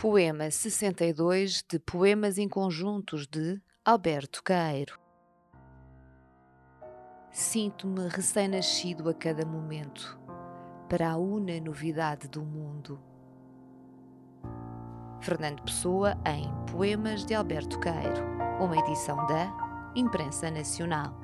Poema 62 de Poemas em Conjuntos de Alberto Caeiro. Sinto-me recém-nascido a cada momento, para a una novidade do mundo. Fernando Pessoa em Poemas de Alberto Caeiro, uma edição da Imprensa Nacional.